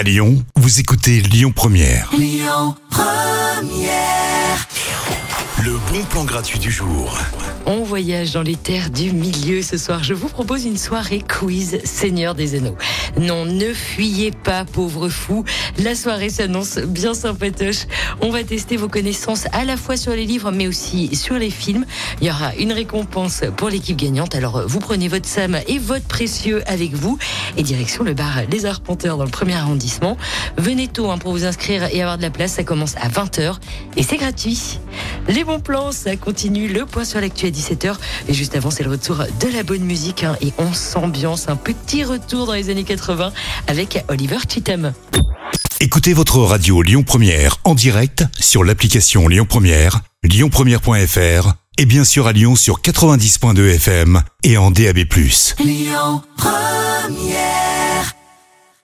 À Lyon, vous écoutez Lyon Première. Le bon plan gratuit du jour. On voyage dans les terres du milieu ce soir. Je vous propose une soirée quiz Seigneur des Anneaux. Non, ne fuyez pas, pauvre fou. La soirée s'annonce bien sympatoche. On va tester vos connaissances à la fois sur les livres mais aussi sur les films. Il y aura une récompense pour l'équipe gagnante. Alors vous prenez votre Sam et votre précieux avec vous et direction le bar Les Arpenteurs dans le premier arrondissement. Venez tôt hein, pour vous inscrire et avoir de la place. Ça commence à 20h et c'est gratuit. Les bons plans, ça continue. Le point sur l'actu à 17h. Et juste avant, c'est le retour de la bonne musique. hein, et on s'ambiance. Un petit retour dans les années 80 avec Oliver Cheatham. Écoutez votre radio Lyon Première en direct sur l'application Lyon Première, lyonpremière.fr et bien sûr à Lyon sur 90.2 FM et en DAB+.